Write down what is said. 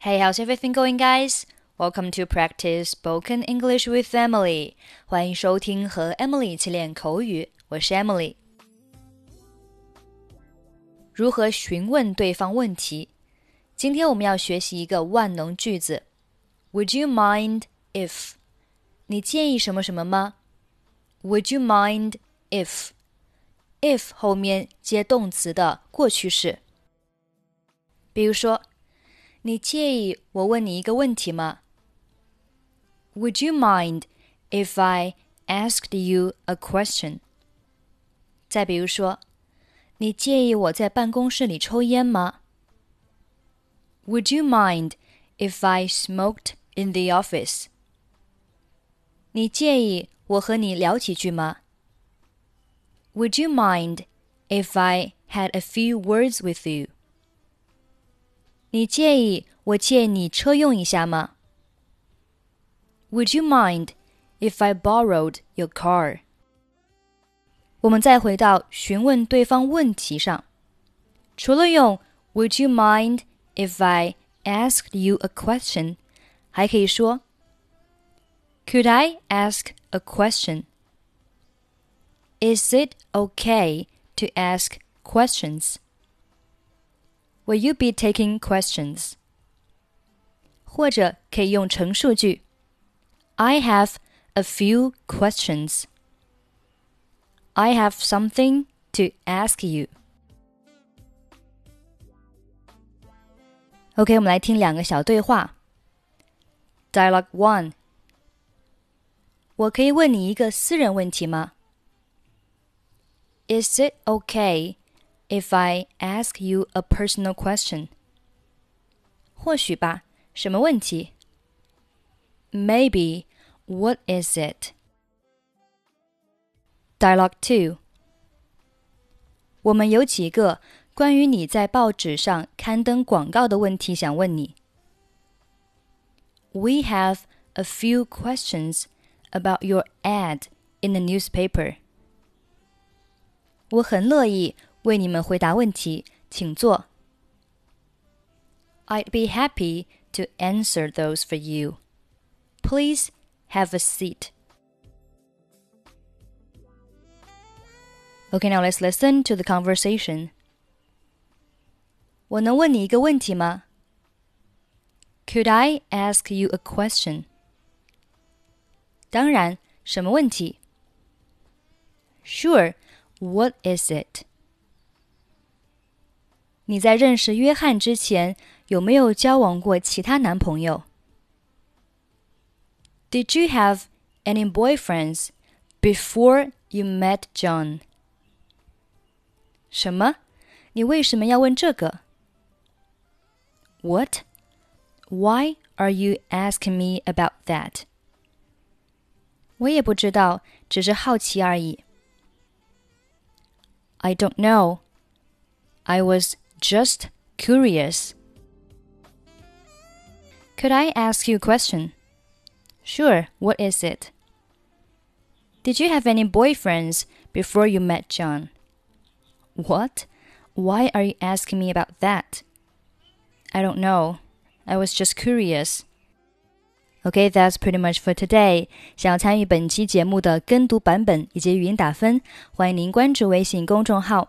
Hey, how's everything going, guys? Welcome to practice spoken English with Emily. 欢迎收听和 Emily 一起练口语，我是 Emily。如何询问对方问题？今天我们要学习一个万能句子。Would you mind if？你介意什么什么吗？Would you mind if？if 后面接动词的过去式。比如说， 你介意我问你一个问题吗？Would you mind if I asked you a question？再比如说，你介意我在办公室里抽烟吗？Would you mind if I smoked in the office？你介意我和你聊几句吗？Would you mind if I had a few words with you？ 你介意我借你车用一下吗？Would you mind if I borrowed your car？我们再回到询问对方问题上，除了用 Would you mind if I asked you a question？还可以说 Could I ask a question? Is it okay to ask questions? Will you be taking questions? 或者可以用陈述句：I have a few questions. I have something to ask you. OK，我们来听两个小对话。Dialogue One：我可以问你一个私人问题吗？Is it okay if I ask you a personal question? 或许吧，什么问题？Maybe. What is it? Dialogue 2. 我们有几个关于你在报纸上刊登广告的问题想问你。We have a few questions about your ad in the newspaper. 我很乐意 为你们回答问题，请坐。I'd be happy to answer those for you. Please have a seat. Okay, now let's listen to the conversation. 我能问你一个问题吗？Could I ask you a question? 当然，什么问题？Sure. What is it? 你在认识约翰之前有没有交往过其他男朋友？Did you have any boyfriends before you met John？什么？你为什么要问这个？What? Why are you asking me about that? 我也不知道，只是好奇而已。I don't know. I was just curious. Could I ask you a question? Sure, what is it? Did you have any boyfriends before you met John? What? Why are you asking me about that? I don't know. I was just curious. Okay, that's pretty much for today. 想要参与本期节目的跟读版本以及语音打分，欢迎您关注微信公众号